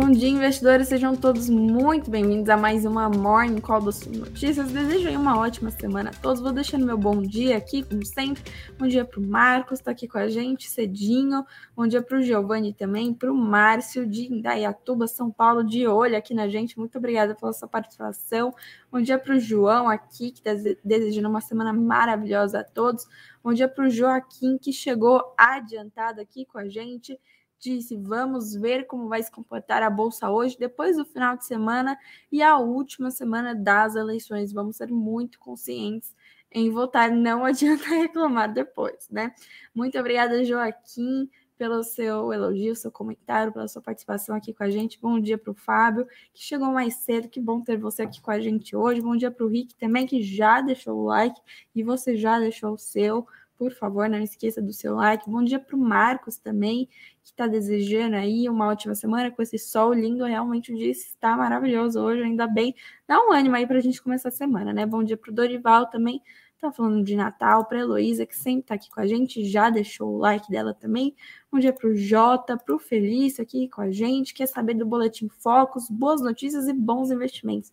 Bom dia, investidores. Sejam todos muito bem-vindos a mais uma Morning Call do Sul Notícias. Desejo uma ótima semana a todos. Vou deixando meu bom dia aqui, como sempre. Bom dia para o Marcos, está aqui com a gente cedinho. Bom dia para o Giovanni também, para o Márcio de Indaiatuba, São Paulo, de olho aqui na gente. Muito obrigada pela sua participação. Bom dia para o João aqui, que está desejando uma semana maravilhosa a todos. Bom dia para o Joaquim, que chegou adiantado aqui com a gente disse: vamos ver como vai se comportar a bolsa hoje, depois do final de semana e a última semana das eleições. Vamos ser muito conscientes em votar, não adianta reclamar depois, né? Muito obrigada, Joaquim, pelo seu elogio, seu comentário, pela sua participação aqui com a gente. Bom dia para o Fábio, que chegou mais cedo. Que bom ter você aqui com a gente hoje. Bom dia para o Rick também, que já deixou o like e você já deixou o seu por favor, não esqueça do seu like. Bom dia para o Marcos também, que está desejando aí uma ótima semana com esse sol lindo. Realmente o dia está maravilhoso hoje, ainda bem. Dá um ânimo aí para a gente começar a semana, né? Bom dia para o Dorival também, tá falando de Natal, para a Heloísa, que sempre está aqui com a gente, já deixou o like dela também. Bom dia para o Jota, para o Felício aqui com a gente, quer saber do Boletim Focos, boas notícias e bons investimentos.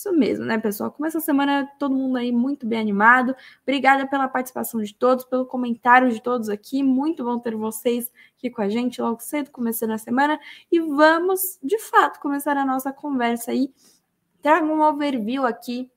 Isso mesmo, né, pessoal? Começa a semana todo mundo aí muito bem animado. Obrigada pela participação de todos, pelo comentário de todos aqui. Muito bom ter vocês aqui com a gente logo cedo, começando a semana. E vamos, de fato, começar a nossa conversa aí. Trago um overview aqui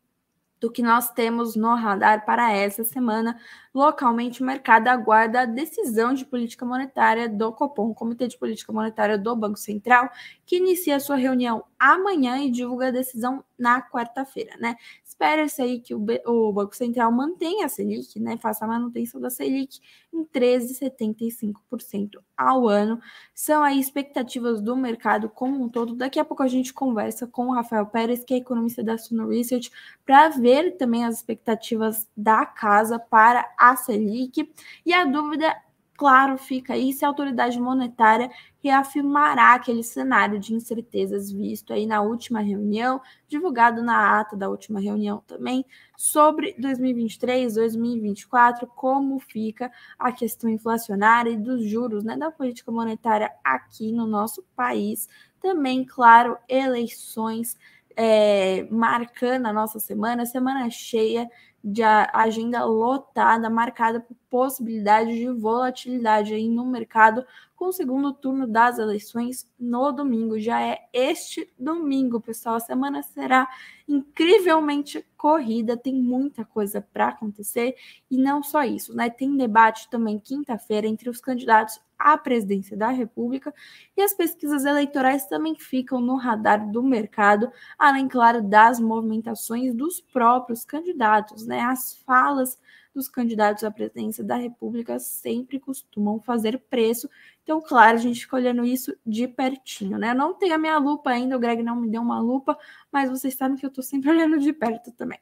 do que nós temos no radar para essa semana. Localmente, o mercado aguarda a decisão de política monetária do Copom, Comitê de Política Monetária do Banco Central, que inicia sua reunião amanhã e divulga a decisão na quarta-feira, né? Espera-se aí que o, o, Banco Central mantenha a Selic, né? Faça a manutenção da Selic em 13,75% ao ano. São aí expectativas do mercado como um todo. Daqui a pouco a gente conversa com o Rafael Pérez, que é economista da Suno Research, para ver também as expectativas da casa para a Selic. E a dúvida claro fica aí se a autoridade monetária reafirmará aquele cenário de incertezas visto aí na última reunião, divulgado na ata da última reunião também, sobre 2023, 2024, como fica a questão inflacionária e dos juros, né, da política monetária aqui no nosso país. Também, claro, eleições é, marcando a nossa semana, semana cheia de agenda lotada, marcada por possibilidade de volatilidade aí no mercado, com o segundo turno das eleições no domingo. Já é este domingo, pessoal. A semana será incrivelmente corrida, tem muita coisa para acontecer e não só isso, né? Tem debate também quinta-feira entre os candidatos à presidência da República e as pesquisas eleitorais também ficam no radar do mercado, além, claro, das movimentações dos próprios candidatos, né? As falas dos candidatos à presidência da República sempre costumam fazer preço. Então, claro, a gente fica olhando isso de pertinho, né? Não tenho a minha lupa ainda, o Greg não me deu uma lupa, mas vocês sabem que eu estou sempre olhando de perto também.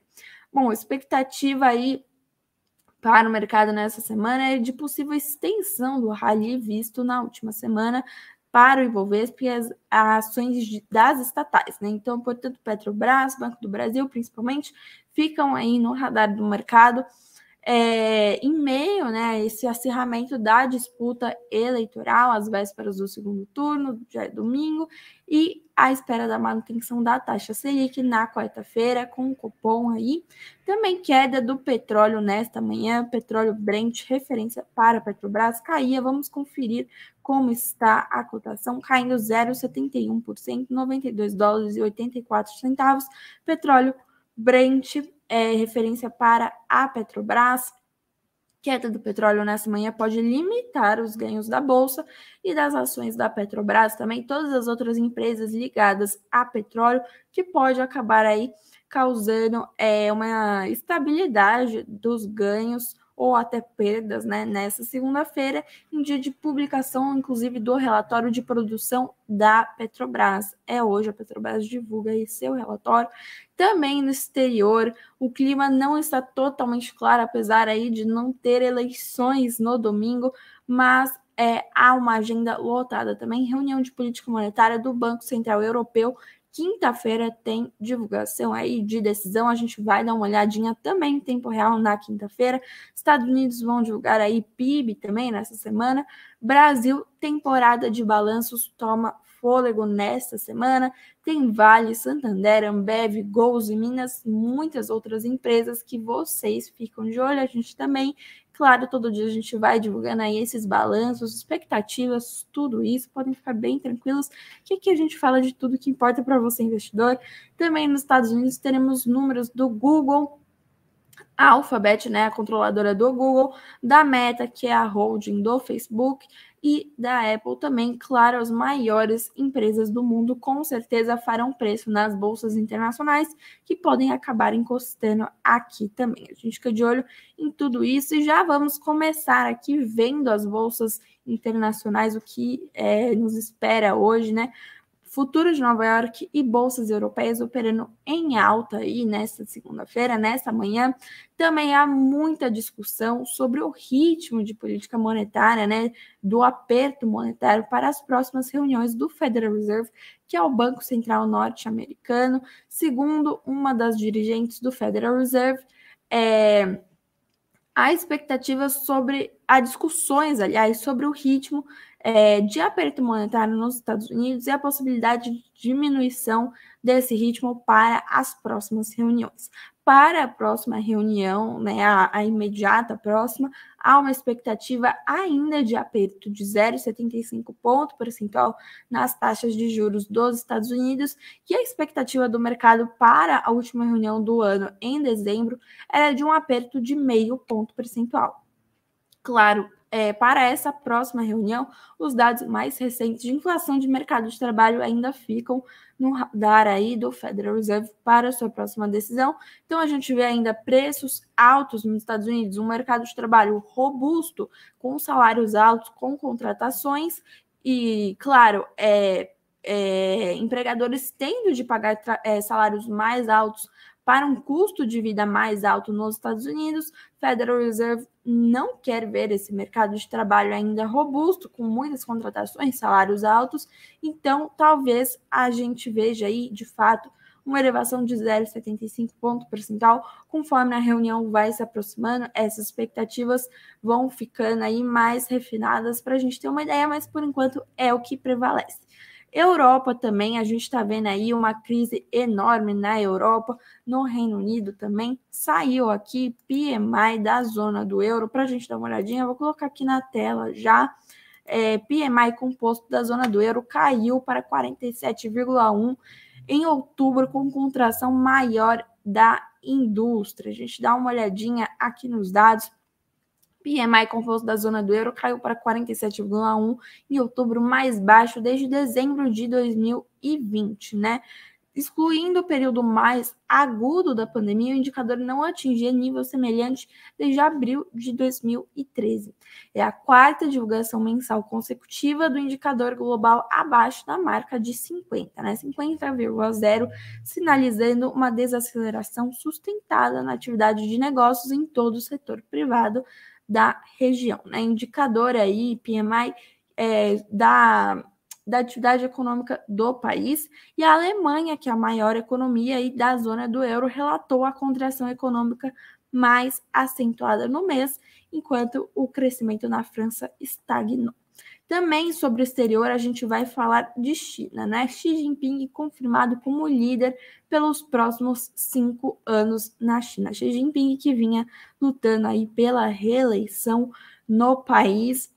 Bom, expectativa aí para o mercado nessa semana é de possível extensão do rally visto na última semana para o Ibovespa e as, ações de, das estatais, né? Então, portanto, Petrobras, Banco do Brasil, principalmente, ficam aí no radar do mercado é, em meio né, a esse acirramento da disputa eleitoral, às vésperas do segundo turno, já é domingo, e à espera da manutenção da taxa Selic na quarta-feira, com o cupom aí. Também queda do petróleo nesta manhã, petróleo Brent, referência para Petrobras, caía. Vamos conferir como está a cotação, caindo 0,71%, 92 dólares e 84 centavos. Petróleo Brent é, referência para a Petrobras. Queda do petróleo nessa manhã pode limitar os ganhos da bolsa e das ações da Petrobras, também todas as outras empresas ligadas a petróleo, que pode acabar aí causando é, uma estabilidade dos ganhos ou até perdas né, nessa segunda-feira, em dia de publicação, inclusive, do relatório de produção da Petrobras. É hoje, a Petrobras divulga aí seu relatório. Também no exterior, o clima não está totalmente claro, apesar aí de não ter eleições no domingo, mas é, há uma agenda lotada também, reunião de política monetária do Banco Central Europeu Quinta-feira tem divulgação aí de decisão. A gente vai dar uma olhadinha também em tempo real na quinta-feira. Estados Unidos vão divulgar aí PIB também nessa semana. Brasil, temporada de balanços toma fôlego nesta semana. Tem Vale, Santander, Ambev, Gols e Minas, muitas outras empresas que vocês ficam de olho. A gente também, claro, todo dia a gente vai divulgando aí esses balanços, expectativas, tudo isso. Podem ficar bem tranquilos que aqui a gente fala de tudo que importa para você, investidor. Também nos Estados Unidos teremos números do Google, a Alphabet, né, a controladora do Google, da Meta, que é a holding do Facebook, e da Apple também, claro, as maiores empresas do mundo com certeza farão preço nas bolsas internacionais que podem acabar encostando aqui também. A gente fica de olho em tudo isso e já vamos começar aqui vendo as bolsas internacionais, o que é, nos espera hoje, né? Futuros de Nova York e bolsas europeias operando em alta aí nesta segunda-feira, nesta manhã. Também há muita discussão sobre o ritmo de política monetária, né, do aperto monetário para as próximas reuniões do Federal Reserve, que é o Banco Central Norte-Americano. Segundo uma das dirigentes do Federal Reserve, é, há expectativas sobre, há discussões, aliás, sobre o ritmo é, de aperto monetário nos Estados Unidos e a possibilidade de diminuição desse ritmo para as próximas reuniões. Para a próxima reunião, né, a, a imediata próxima, há uma expectativa ainda de aperto de 0,75 ponto percentual nas taxas de juros dos Estados Unidos, e a expectativa do mercado para a última reunião do ano, em dezembro, era de um aperto de meio ponto percentual. Claro, é, para essa próxima reunião, os dados mais recentes de inflação de mercado de trabalho ainda ficam no radar aí do Federal Reserve para sua próxima decisão. Então a gente vê ainda preços altos nos Estados Unidos, um mercado de trabalho robusto, com salários altos, com contratações e, claro, é, é, empregadores tendo de pagar é, salários mais altos para um custo de vida mais alto nos Estados Unidos, Federal Reserve não quer ver esse mercado de trabalho ainda robusto, com muitas contratações, salários altos, então talvez a gente veja aí, de fato, uma elevação de 0,75 ponto percentual, conforme a reunião vai se aproximando, essas expectativas vão ficando aí mais refinadas para a gente ter uma ideia, mas por enquanto é o que prevalece. Europa também, a gente está vendo aí uma crise enorme na Europa, no Reino Unido também. Saiu aqui PMI da zona do euro, para a gente dar uma olhadinha, vou colocar aqui na tela já. É, PMI composto da zona do euro caiu para 47,1 em outubro, com contração maior da indústria. A gente dá uma olhadinha aqui nos dados PMI composto da zona do euro caiu para 47,1 em outubro, mais baixo desde dezembro de 2020, né? Excluindo o período mais agudo da pandemia, o indicador não atingia nível semelhante desde abril de 2013. É a quarta divulgação mensal consecutiva do indicador global abaixo da marca de 50, né? 50,0, sinalizando uma desaceleração sustentada na atividade de negócios em todo o setor privado, da região. Né? Indicador aí, PMI, é, da, da atividade econômica do país. E a Alemanha, que é a maior economia aí da zona do euro, relatou a contração econômica mais acentuada no mês, enquanto o crescimento na França estagnou. Também sobre o exterior, a gente vai falar de China, né? Xi Jinping confirmado como líder pelos próximos cinco anos na China. Xi Jinping que vinha lutando aí pela reeleição no país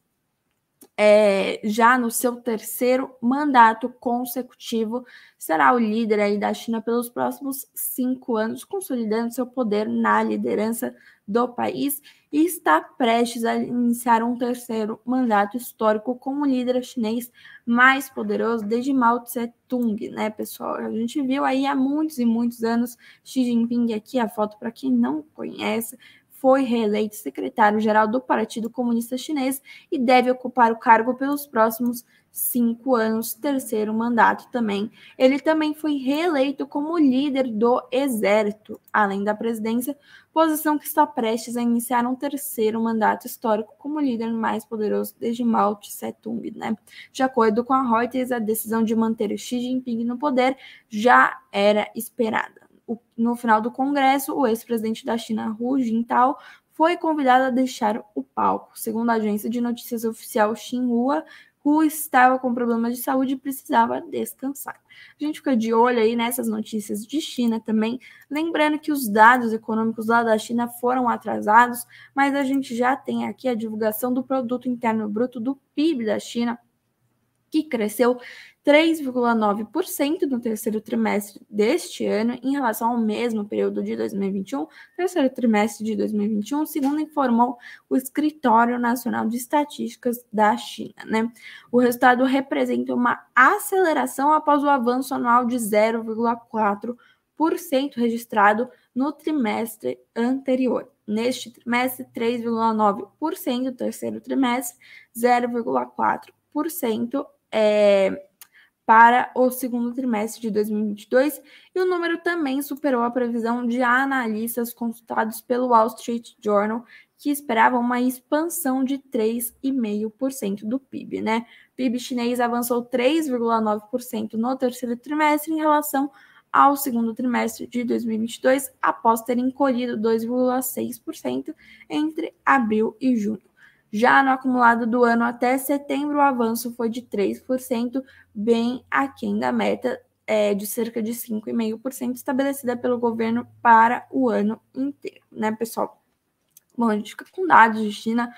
é, já no seu terceiro mandato consecutivo, será o líder aí da China pelos próximos cinco anos, consolidando seu poder na liderança do país e está prestes a iniciar um terceiro mandato histórico como líder chinês mais poderoso desde Mao Tse Tung, né, pessoal? A gente viu aí há muitos e muitos anos Xi Jinping aqui a foto para quem não conhece, foi reeleito secretário-geral do Partido Comunista Chinês e deve ocupar o cargo pelos próximos cinco anos, terceiro mandato também. Ele também foi reeleito como líder do Exército, além da presidência, posição que está prestes a iniciar um terceiro mandato histórico como líder mais poderoso desde Mao Tse-tung. Né? De acordo com a Reuters, a decisão de manter Xi Jinping no poder já era esperada. no final do Congresso, o ex-presidente da China, Hu Jintao, foi convidado a deixar o palco. Segundo a agência de notícias oficial Xinhua, Estava com problemas de saúde e precisava descansar. A gente fica de olho aí nessas notícias de China também, lembrando que os dados econômicos lá da China foram atrasados, mas a gente já tem aqui a divulgação do produto interno bruto do PIB da China, que cresceu 3,9% no terceiro trimestre deste ano em relação ao mesmo período de 2021, terceiro trimestre de 2021, segundo informou o Escritório Nacional de Estatísticas da China. Né? O resultado representa uma aceleração após o avanço anual de 0,4% registrado no trimestre anterior. Neste trimestre, 3,9%, terceiro trimestre, 0,4% é, para o segundo trimestre de 2022 e o número também superou a previsão de analistas consultados pelo Wall Street Journal, que esperavam uma expansão de 3,5% do PIB, né? O PIB chinês avançou 3,9% no terceiro trimestre em relação ao segundo trimestre de 2022, após ter encolhido 2,6% entre abril e junho. Já no acumulado do ano até setembro, o avanço foi de 3%, bem aquém da meta é, de cerca de 5,5% estabelecida pelo governo para o ano inteiro, né, pessoal? Bom, a gente fica com dados de China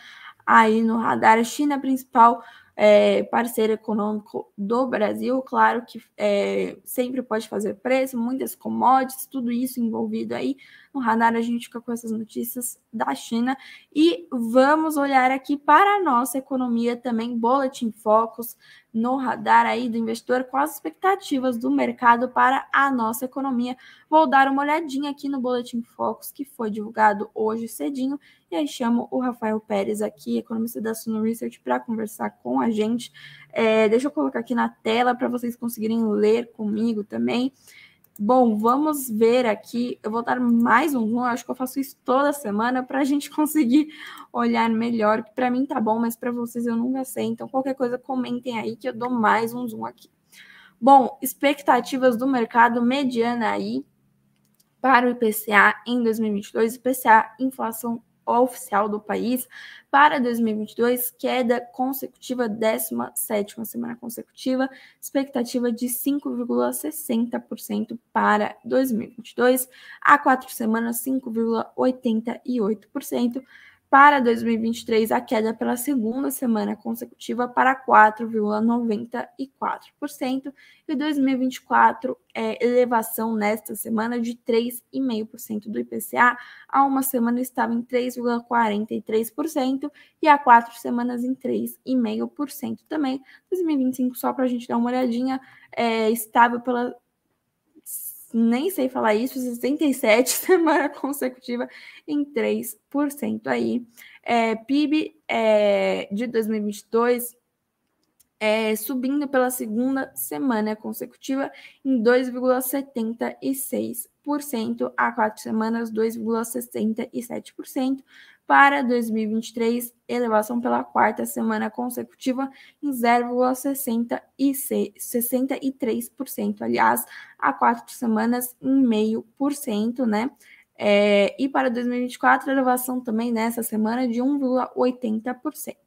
aí no radar. A China é principal é, parceiro econômico do Brasil, claro que é, sempre pode fazer preço, muitas commodities, tudo isso envolvido aí. No radar a gente fica com essas notícias da China. E vamos olhar aqui para a nossa economia também, Boletim Focus, no radar aí do investidor, com as expectativas do mercado para a nossa economia. Vou dar uma olhadinha aqui no Boletim Focus, que foi divulgado hoje cedinho, e aí chamo o Rafael Pérez aqui, economista da Suno Research, para conversar com a gente. É, deixa eu colocar aqui na tela para vocês conseguirem ler comigo também. Bom, vamos ver aqui. Eu vou dar mais um zoom. Acho que eu faço isso toda semana para a gente conseguir olhar melhor. Para mim tá bom, mas para vocês eu nunca sei. Então, qualquer coisa, comentem aí que eu dou mais um zoom aqui. Bom, expectativas do mercado mediana aí para o IPCA em 2022. IPCA, inflação oficial do país para 2022, queda consecutiva, 17 semana consecutiva, expectativa de 5,60% para 2022, há quatro semanas 5,88%, para 2023, a queda pela segunda semana consecutiva para 4,94%. E 2024, é, elevação nesta semana de 3,5% do IPCA. Há uma semana estava em 3,43% e há quatro semanas em 3,5% também. 2025, só para a gente dar uma olhadinha, é estável pela nem sei falar isso, 67 semana consecutiva em 3% aí. É, PIB é, de 2022 é, subindo pela segunda semana consecutiva em 2,76%, a quatro semanas 2,67%, para 2023, elevação pela quarta semana consecutiva em 0,63%, aliás, há quatro semanas em meio por cento, né? É, e para 2024, elevação também nessa semana de 1,80%.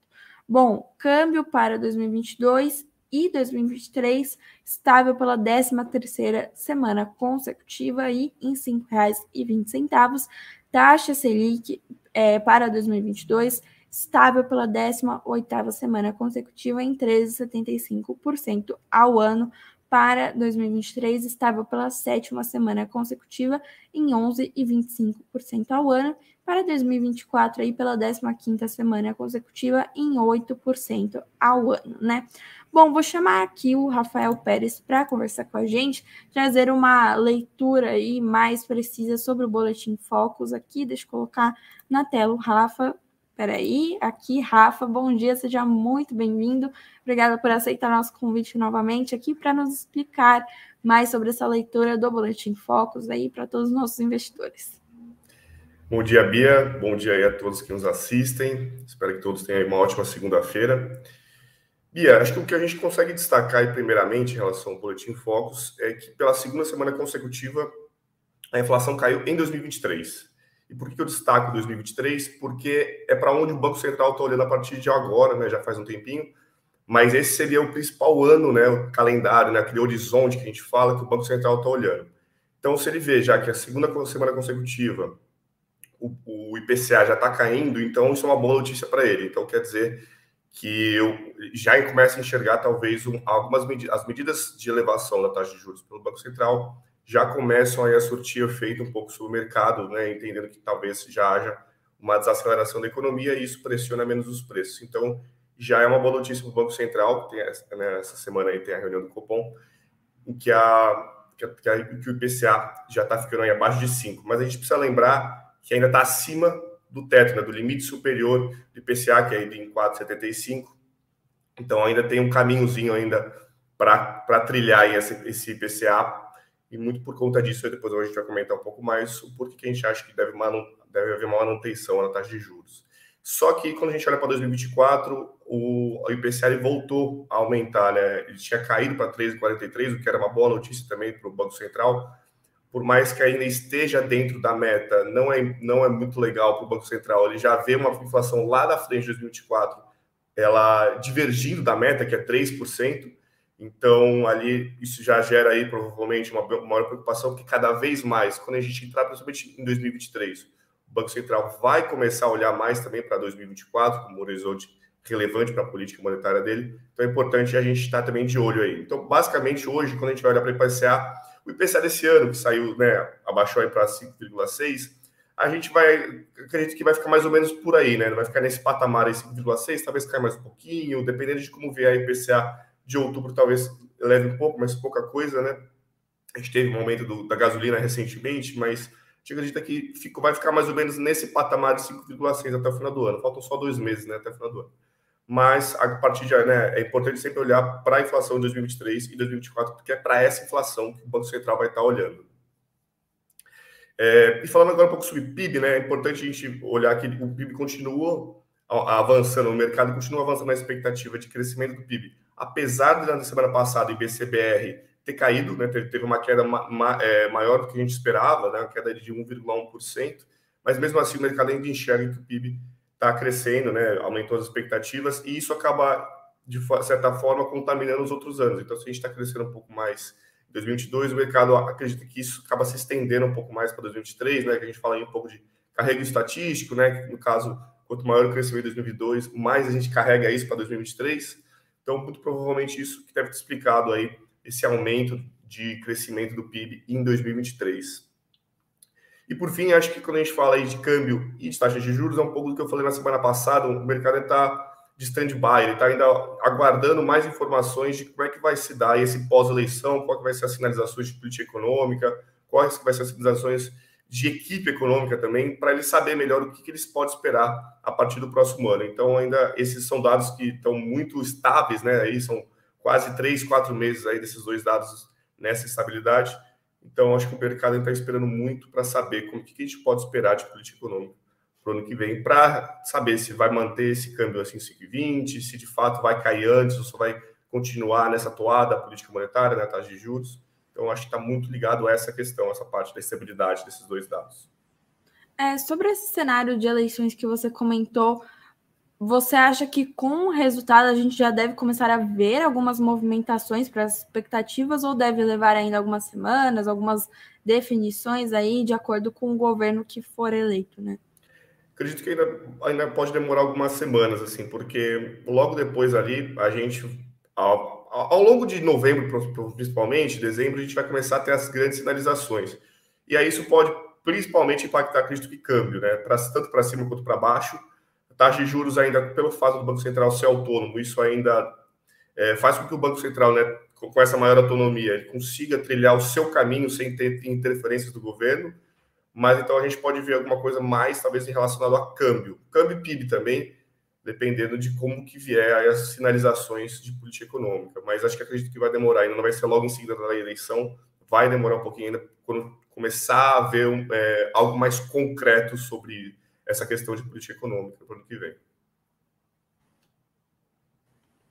Bom, câmbio para 2022 e 2023 estável pela 13 terceira semana consecutiva aí em R$ 5,20. Taxa Selic é, para 2022, estável pela 18ª semana consecutiva em 13,75% ao ano. Para 2023, estável pela sétima semana consecutiva em 11,25% ao ano. Para 2024, aí pela 15ª semana consecutiva em 8% ao ano, né? Bom, vou chamar aqui o Rafael Pérez para conversar com a gente, trazer uma leitura aí mais precisa sobre o Boletim Focus aqui. Deixa eu colocar na tela o Rafa Peraí, aqui, Rafa, bom dia, seja muito bem-vindo. Obrigada por aceitar nosso convite novamente aqui para nos explicar mais sobre essa leitura do Boletim Focus aí para todos os nossos investidores. Bom dia, Bia. Bom dia aí a todos que nos assistem. Espero que todos tenham uma ótima segunda-feira. Bia, acho que o que a gente consegue destacar aí, primeiramente em relação ao Boletim Focus é que pela segunda semana consecutiva a inflação caiu em 2023. E por que eu destaco 2023? Porque é para onde o Banco Central está olhando a partir de agora, né? Já faz um tempinho. Mas esse seria o principal ano, né? O calendário, né? Aquele horizonte que a gente fala que o Banco Central está olhando. Então, se ele vê já que a segunda semana consecutiva o, o IPCA já está caindo, então isso é uma boa notícia para ele. Então, quer dizer que eu já começo a enxergar talvez um, algumas medidas, as medidas de elevação da taxa de juros pelo Banco Central já começam aí a surtir efeito um pouco sobre o mercado, né, entendendo que talvez já haja uma desaceleração da economia e isso pressiona menos os preços. Então, já é uma boa notícia para o Banco Central, que tem essa, né, essa semana aí tem a reunião do Copom, em que, a, que, a, que o IPCA já está ficando aí abaixo de 5. Mas a gente precisa lembrar que ainda está acima do teto, né, do limite superior do IPCA, que é em 4,75. Então, ainda tem um caminhozinho ainda para trilhar esse, esse IPCA e muito por conta disso, depois a gente vai comentar um pouco mais o porquê que a gente acha que deve, manu, deve haver uma manutenção na taxa de juros. Só que quando a gente olha para 2024, o, o IPCA voltou a aumentar, né? Ele tinha caído para 3,43, o que era uma boa notícia também para o Banco Central. Por mais que ainda esteja dentro da meta, não é, não é muito legal para o Banco Central. Ele já vê uma inflação lá da frente de 2024, ela divergindo da meta, que é 3%. Então, ali, isso já gera aí, provavelmente, uma maior preocupação, que cada vez mais, quando a gente entrar, principalmente em 2023, o Banco Central vai começar a olhar mais também para 2024, como um horizonte relevante para a política monetária dele. Então, é importante a gente estar também de olho aí. Então, basicamente, hoje, quando a gente vai olhar para o IPCA, o IPCA desse ano, que saiu, né, abaixou aí para 5,6, a gente vai, acredito que vai ficar mais ou menos por aí, né? Vai ficar nesse patamar aí, 5,6, talvez caia mais um pouquinho, dependendo de como vier a IPCA de outubro talvez leve um pouco, mas pouca coisa, né? A gente teve um aumento do, da gasolina recentemente, mas a gente acredita que fica, vai ficar mais ou menos nesse patamar de 5,6 até o final do ano. Faltam só dois meses, né, até o final do ano. Mas a partir de né, é importante sempre olhar para a inflação de 2023 e 2024, porque é para essa inflação que o Banco Central vai estar olhando. É, e falando agora um pouco sobre PIB, né, é importante a gente olhar que o PIB continua avançando, o mercado continua avançando na expectativa de crescimento do PIB apesar de na semana passada o IBCBR ter caído, né, teve uma queda ma ma é, maior do que a gente esperava, né, uma queda de 1,1%, mas mesmo assim o mercado ainda enxerga que o PIB está crescendo, né, aumentou as expectativas, e isso acaba, de certa forma, contaminando os outros anos. Então, se a gente está crescendo um pouco mais em 2022, o mercado acredita que isso acaba se estendendo um pouco mais para 2023, né, que a gente fala aí um pouco de carrego estatístico, né, no caso, quanto maior o crescimento em 2022, mais a gente carrega isso para 2023, então, muito provavelmente isso que deve ter explicado aí esse aumento de crescimento do PIB em 2023. E por fim, acho que quando a gente fala aí de câmbio e de taxa de juros, é um pouco do que eu falei na semana passada, o mercado está de stand-by, ele está ainda aguardando mais informações de como é que vai se dar esse pós-eleição, qual que vai ser as sinalizações de política econômica, quais que vai ser as sinalizações de equipe econômica também, para ele saber melhor o que, que eles podem esperar a partir do próximo ano. Então, ainda esses são dados que estão muito estáveis, né? Aí são quase três, quatro meses aí desses dois dados nessa estabilidade. Então, acho que o mercado está esperando muito para saber como que, que a gente pode esperar de política econômica para o ano que vem, para saber se vai manter esse câmbio assim 5,20, se de fato vai cair antes ou se vai continuar nessa toada política monetária, né, taxa de juros. Então, acho que está muito ligado a essa questão, essa parte da estabilidade desses dois dados. É, sobre esse cenário de eleições que você comentou, você acha que com o resultado a gente já deve começar a ver algumas movimentações para as expectativas ou deve levar ainda algumas semanas, algumas definições aí de acordo com o governo que for eleito, né? Acredito que ainda, ainda pode demorar algumas semanas, assim, porque logo depois ali a gente, ao longo de novembro, principalmente, dezembro, a gente vai começar a ter as grandes sinalizações. E aí isso pode principalmente impactar a de câmbio, né? Pra, tanto para cima quanto para baixo. A taxa de juros ainda, pelo fato do Banco Central ser autônomo, isso ainda é, faz com que o Banco Central, né, com, com essa maior autonomia, ele consiga trilhar o seu caminho sem ter interferências do governo. mas então a gente pode ver alguma coisa mais, talvez, relacionada a câmbio. Câmbio e PIB também, dependendo de como que vier as sinalizações de política econômica. Mas acho que acredito que vai demorar, ainda não vai ser logo em seguida da eleição, vai demorar um pouquinho ainda quando começar a ver é, algo mais concreto sobre essa questão de política econômica para o ano que vem.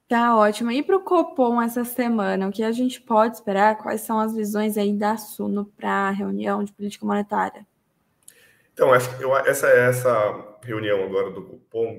Tá ótimo. E para o Copom essa semana, o que a gente pode esperar? Quais são as visões aí da Suno para a reunião de política monetária? Então, acho que eu, essa essa reunião agora do Copom,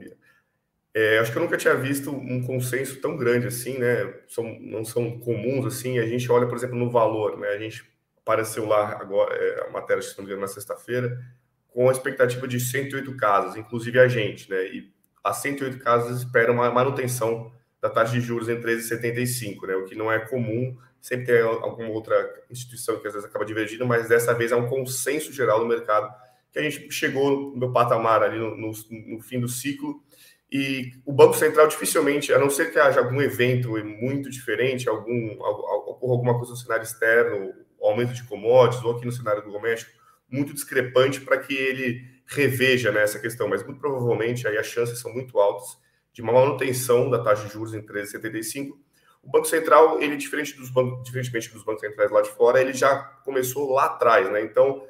é, acho que eu nunca tinha visto um consenso tão grande assim, né? São, não são comuns assim. A gente olha, por exemplo, no valor, né? A gente apareceu lá agora, é, a matéria, se não me engano, na sexta-feira, com a expectativa de 108 casas, inclusive a gente, né? E as 108 casas esperam uma manutenção da taxa de juros em 13,75, né? O que não é comum, sempre tem alguma outra instituição que às vezes acaba divergindo, mas dessa vez é um consenso geral do mercado que a gente chegou no patamar ali no, no, no fim do ciclo e o Banco Central dificilmente, a não ser que haja algum evento muito diferente, algum ocorra alguma coisa no cenário externo, aumento de commodities ou aqui no cenário doméstico, muito discrepante para que ele reveja né, essa questão, mas muito provavelmente aí as chances são muito altas de uma manutenção da taxa de juros em 13,75. O Banco Central, ele diferente dos bancos, diferentemente dos bancos centrais lá de fora, ele já começou lá atrás, né? Então,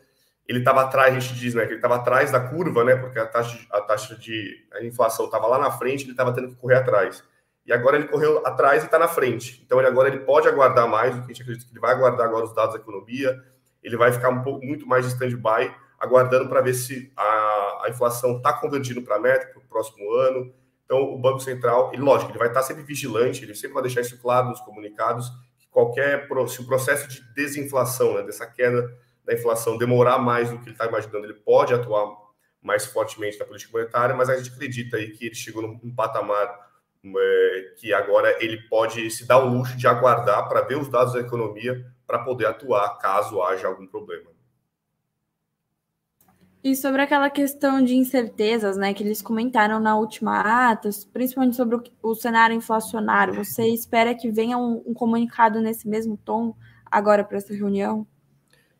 ele estava atrás, a gente diz, né, que ele estava atrás da curva, né? Porque a taxa, a taxa de a inflação estava lá na frente, ele estava tendo que correr atrás. E agora ele correu atrás e está na frente. Então, ele agora ele pode aguardar mais, o que a gente acredita que ele vai aguardar agora os dados da economia. Ele vai ficar um pouco muito mais de stand-by, aguardando para ver se a, a inflação está convergindo para a meta para o próximo ano então, o Banco Central, ele, lógico, ele vai estar sempre vigilante, ele sempre vai deixar isso claro nos comunicados, que qualquer, se o processo de desinflação, né, dessa queda da inflação demorar mais do que ele está imaginando, ele pode atuar mais fortemente na política monetária, mas a gente acredita aí que ele chegou num patamar é, que agora ele pode se dar o luxo de aguardar para ver os dados da economia para poder atuar caso haja algum problema. E sobre aquela questão de incertezas, né, que eles comentaram na última ata, principalmente sobre o, o cenário inflacionário, você espera que venha um, um comunicado nesse mesmo tom agora para essa reunião?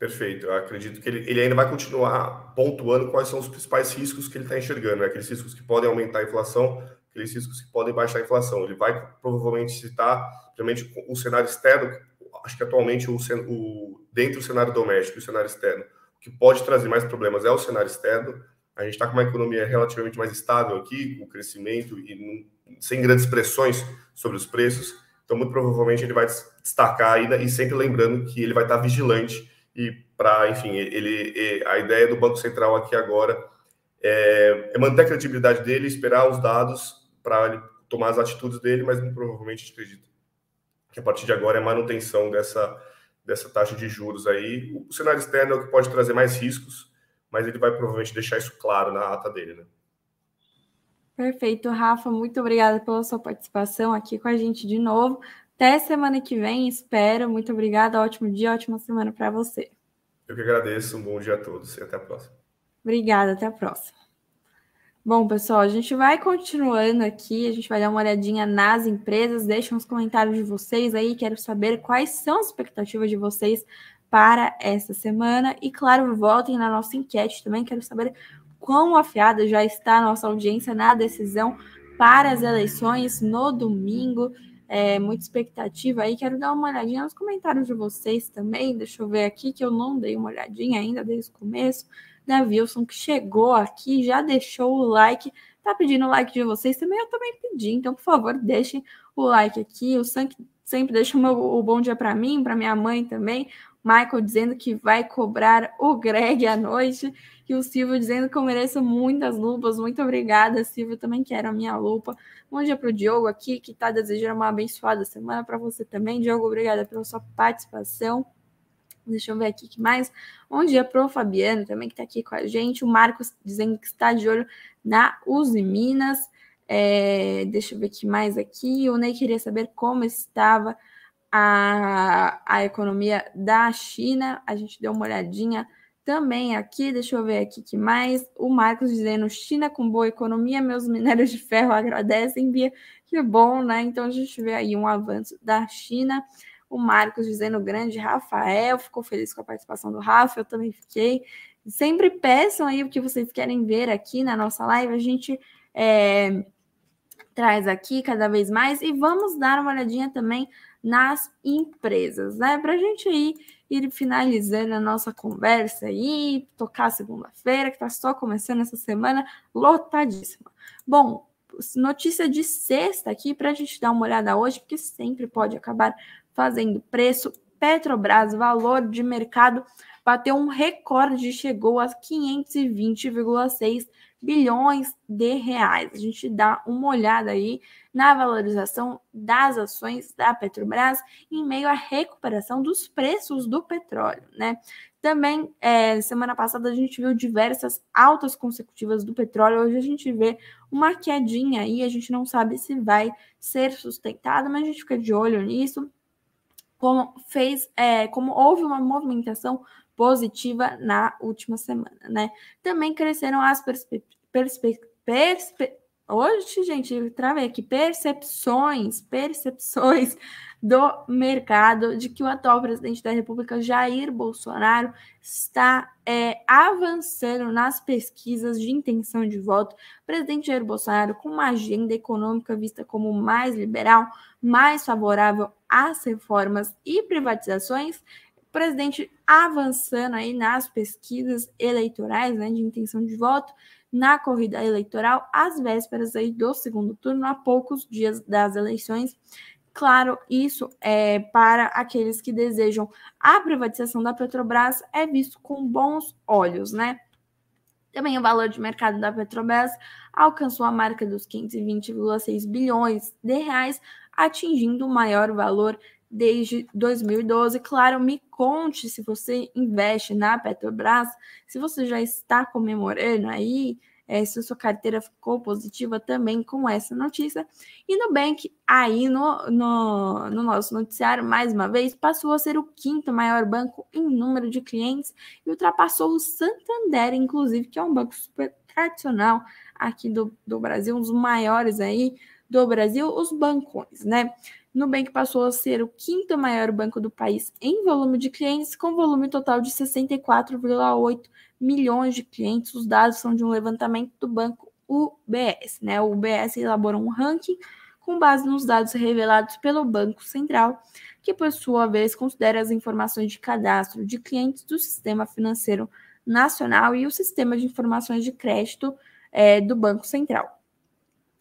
Perfeito. Eu acredito que ele, ele, ainda vai continuar pontuando quais são os principais riscos que ele está enxergando, né? aqueles riscos que podem aumentar a inflação, aqueles riscos que podem baixar a inflação. Ele vai provavelmente citar, realmente, o cenário externo, acho que atualmente o, o dentro do cenário doméstico e o cenário externo que pode trazer mais problemas é o cenário externo. A gente está com uma economia relativamente mais estável aqui, com crescimento e sem grandes pressões sobre os preços. Então, muito provavelmente, ele vai destacar ainda e sempre lembrando que ele vai estar vigilante e para, enfim, ele, a ideia do Banco Central aqui agora é, é manter a credibilidade dele, esperar os dados para ele tomar as atitudes dele, mas muito provavelmente a gente acredita que a partir de agora é manutenção dessa dessa taxa de juros aí. O cenário externo é o que pode trazer mais riscos, mas ele vai provavelmente deixar isso claro na ata dele, né? Perfeito, Rafa. Muito obrigada pela sua participação aqui com a gente de novo. Até semana que vem, espero. Muito obrigada. Ótimo dia, ótima semana para você. Eu que agradeço. Um bom dia a todos e até a próxima. Obrigada, até a próxima. Bom, pessoal, a gente vai continuando aqui, a gente vai dar uma olhadinha nas empresas, deixem os comentários de vocês aí, quero saber quais são as expectativas de vocês para essa semana e, claro, votem na nossa enquete também, quero saber quão afiada já está a nossa audiência na decisão para as eleições no domingo. É, muita expectativa aí. Quero dar uma olhadinha nos comentários de vocês também. Deixa eu ver aqui que eu não dei uma olhadinha ainda desde o começo. Da Wilson, que chegou aqui, já deixou o like, tá pedindo o like de vocês também, eu também pedi, então, por favor, deixem o like aqui, o Sank sempre deixa o, meu, o bom dia para mim, para minha mãe também, Michael dizendo que vai cobrar o Greg à noite, e o Silvio dizendo que eu mereço muitas lupas. Muito obrigada, Silvio. Também quero a minha lupa. Bom dia para o Diogo aqui, que está desejando uma abençoada semana para você também. Diogo, obrigada pela sua participação. Deixa eu ver aqui que mais. Bom dia pro Fabiano também, que está aqui com a gente. O Marcos dizendo que está de olho na Uzi Minas. É, deixa eu ver que mais aqui. O Ney queria saber como estava a, a economia da China. A gente deu uma olhadinha também aqui. Deixa eu ver aqui que mais. O Marcos dizendo: China com boa economia, meus minérios de ferro agradecem, Bia. Que bom, né? Então a gente vê aí um avanço da China. O Marcos dizendo grande Rafael, ficou feliz com a participação do Rafa, eu também fiquei, Sempre peçam aí o que vocês querem ver aqui na nossa live. A gente é, traz aqui cada vez mais e vamos dar uma olhadinha também nas empresas, né? Para a gente aí ir finalizando a nossa conversa aí, tocar segunda-feira, que está só começando essa semana, lotadíssima. Bom, notícia de sexta aqui para a gente dar uma olhada hoje, porque sempre pode acabar fazendo preço. Petrobras, valor de mercado, bateu um recorde, chegou a 520,6 bilhões de reais. A gente dá uma olhada aí na valorização das ações da Petrobras em meio à recuperação dos preços do petróleo, né? Também, é, semana passada, a gente viu diversas altas consecutivas do petróleo. Hoje a gente vê uma quedinha aí, a gente não sabe se vai ser sustentada, mas a gente fica de olho nisso. Como fez, é, como houve uma movimentação positiva na última semana, né? Também cresceram as perspectivas. Hoje, gente, travei aqui. Percepções, percepções do mercado de que o atual presidente da República, Jair Bolsonaro, está é, avançando nas pesquisas de intenção de voto. O presidente Jair Bolsonaro, com uma agenda econômica vista como mais liberal, mais favorável às reformas e privatizações, o presidente avançando aí nas pesquisas eleitorais, né, de intenção de voto, na corrida eleitoral, às vésperas aí do segundo turno, a poucos dias das eleições. Claro, isso é para aqueles que desejam a privatização da Petrobras é visto com bons olhos, né? Também o valor de mercado da Petrobras alcançou a marca dos 520,6 bilhões de reais, atingindo o maior valor desde 2012. Claro, me conte se você investe na Petrobras, se você já está comemorando aí é, se sua carteira ficou positiva também com essa notícia. E Nubank, aí no, no, no, nosso noticiário, mais uma vez, passou a ser o quinto maior banco em número de clientes e ultrapassou o Santander, inclusive, que é um banco super tradicional aqui do, do Brasil, um dos maiores aí do Brasil, os bancões, né? Nubank passou a ser o quinto maior banco do país em volume de clientes, com volume total de 64,8 milhões de clientes. Os dados são de um levantamento do banco UBS. Né? O UBS elaborou um ranking com base nos dados revelados pelo Banco Central, que, por sua vez, considera as informações de cadastro de clientes do Sistema Financeiro Nacional e o Sistema de Informações de Crédito é, do Banco Central.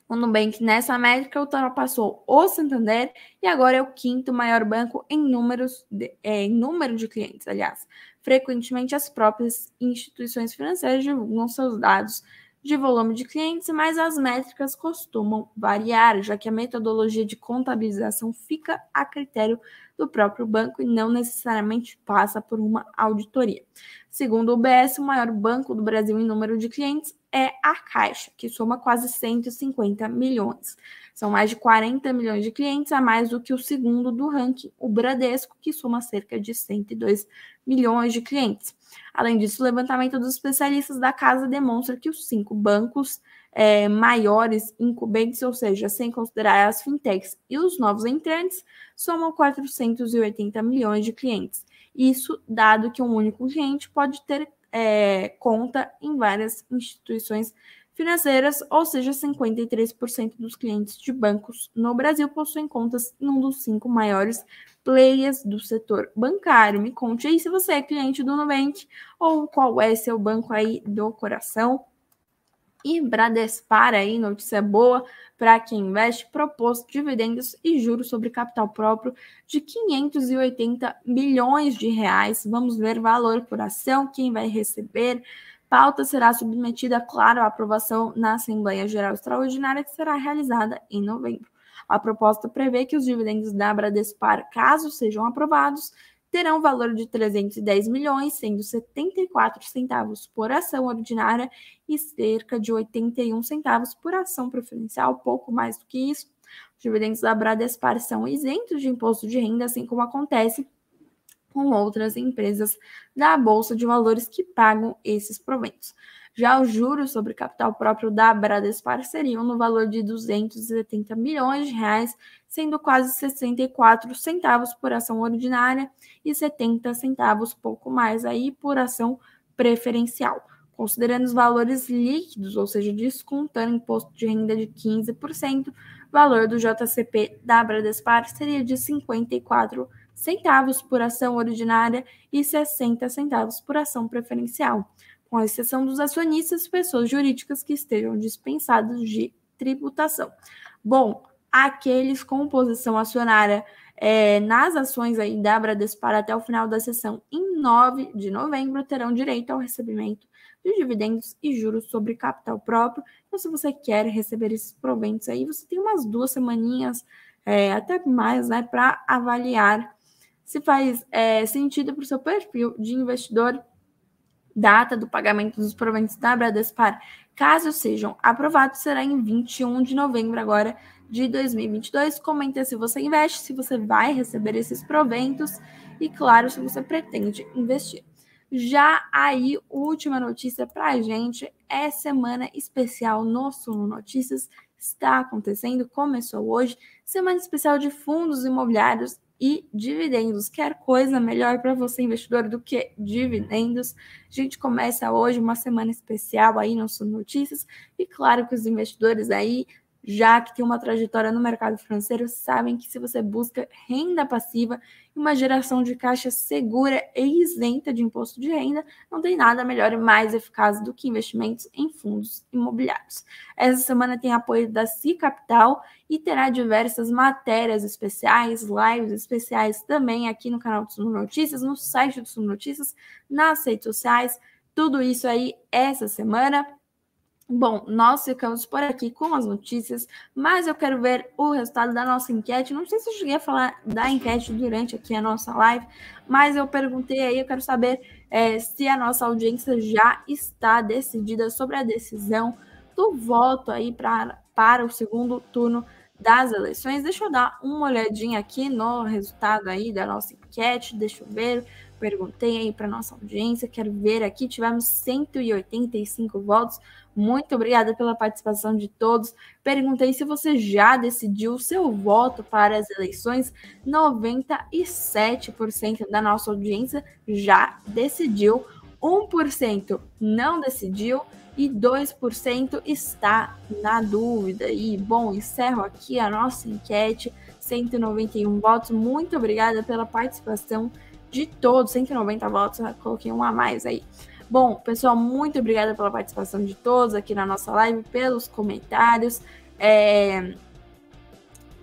O Nubank, nessa métrica, ultrapassou o Santander e agora é o quinto maior banco em, números de, é, em número de clientes, aliás. Frequentemente, as próprias instituições financeiras divulgam seus dados de volume de clientes, mas as métricas costumam variar, já que a metodologia de contabilização fica a critério do próprio banco e não necessariamente passa por uma auditoria. Segundo o UBS, o maior banco do Brasil em número de clientes é a Caixa, que soma quase 150 milhões. São mais de 40 milhões de clientes, a mais do que o segundo do ranking, o Bradesco, que soma cerca de 102 milhões de clientes. Além disso, o levantamento dos especialistas da casa demonstra que os cinco bancos é, maiores incumbentes, ou seja, sem considerar as fintechs e os novos entrantes, somam 480 milhões de clientes. Isso dado que um único cliente pode ter é, conta em várias instituições financeiras, ou seja, 53% dos clientes de bancos no Brasil possuem contas em um dos cinco maiores players do setor bancário. Me conte aí se você é cliente do Nubank ou qual é seu banco aí do coração. E Bradespar aí, notícia boa para quem investe, propôs dividendos e juros sobre capital próprio de 580 bilhões de reais. Vamos ver valor por ação, quem vai receber, pauta será submetida, claro, à aprovação na Assembleia Geral Extraordinária, que será realizada em novembro. A proposta prevê que os dividendos da Bradespar, caso sejam aprovados, terão valor de 310 milhões, sendo 74 centavos por ação ordinária e cerca de 81 centavos por ação preferencial, pouco mais do que isso. Os dividendos da Bradespar são isentos de imposto de renda, assim como acontece com outras empresas da Bolsa de Valores que pagam esses proventos. Já os juros sobre capital próprio da Bradespar seriam no valor de 270 milhões de reais, sendo quase 64 centavos por ação ordinária e 70 centavos, pouco mais aí, por ação preferencial. Considerando os valores líquidos, ou seja, descontando imposto de renda de 15%, o valor do JCP da Bradespar seria de 54 centavos por ação ordinária e 60 centavos por ação preferencial, com exceção dos acionistas pessoas jurídicas que estejam dispensados de tributação. Bom, aqueles com posição acionária é, nas ações aí da Bradespar até o final da sessão, em 9 de novembro, terão direito ao recebimento de dividendos e juros sobre capital próprio. Então, se você quer receber esses proventos aí, você tem umas duas semaninhas, é, até mais, né, para avaliar se faz é, sentido para o seu perfil de investidor data do pagamento dos proventos da Bradespar, caso sejam aprovados, será em 21 de novembro agora de 2022. Comenta se você investe, se você vai receber esses proventos e, claro, se você pretende investir. Já aí, última notícia para a gente é semana especial no Suno Notícias. Está acontecendo, começou hoje, semana especial de fundos imobiliários e dividendos. Quer coisa melhor para você, investidor, do que dividendos? A gente começa hoje uma semana especial aí no Sul Notícias e claro que os investidores aí já que tem uma trajetória no mercado financeiro, sabem que se você busca renda passiva e uma geração de caixa segura e isenta de imposto de renda, não tem nada melhor e mais eficaz do que investimentos em fundos imobiliários. Essa semana tem apoio da C Capital e terá diversas matérias especiais, lives especiais também aqui no canal do Suno Notícias, no site do Suno Notícias, nas redes sociais. Tudo isso aí essa semana. Bom, nós ficamos por aqui com as notícias, mas eu quero ver o resultado da nossa enquete. Não sei se eu cheguei a falar da enquete durante aqui a nossa live, mas eu perguntei aí, eu quero saber é, se a nossa audiência já está decidida sobre a decisão do voto aí pra, para o segundo turno das eleições. Deixa eu dar uma olhadinha aqui no resultado aí da nossa enquete, deixa eu ver perguntei aí para nossa audiência, quero ver aqui, tivemos 185 votos. Muito obrigada pela participação de todos. Perguntei se você já decidiu o seu voto para as eleições. 97% da nossa audiência já decidiu, 1% não decidiu e 2% está na dúvida. E bom, encerro aqui a nossa enquete. 191 votos. Muito obrigada pela participação de todos, 190 votos, coloquei um a mais aí. Bom, pessoal, muito obrigada pela participação de todos aqui na nossa live, pelos comentários, é,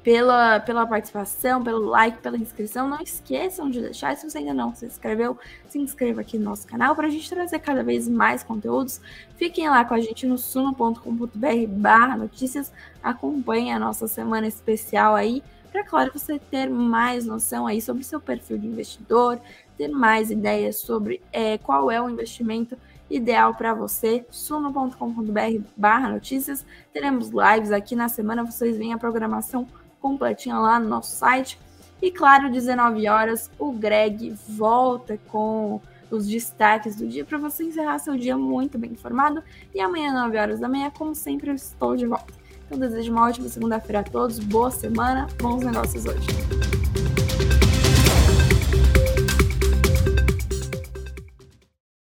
pela, pela participação, pelo like, pela inscrição. Não esqueçam de deixar, se você ainda não se inscreveu, se inscreva aqui no nosso canal para a gente trazer cada vez mais conteúdos. Fiquem lá com a gente no suno.com.br barra notícias, acompanhem a nossa semana especial aí para, claro, você ter mais noção aí sobre seu perfil de investidor, ter mais ideias sobre é, qual é o investimento ideal para você, suno.com.br barra notícias. Teremos lives aqui na semana, vocês veem a programação completinha lá no nosso site. E claro, 19 horas, o Greg volta com os destaques do dia para você encerrar seu dia muito bem informado. E amanhã, 9 horas da manhã, como sempre, eu estou de volta. Então, desejo uma ótima segunda-feira a todos, boa semana, bons negócios hoje.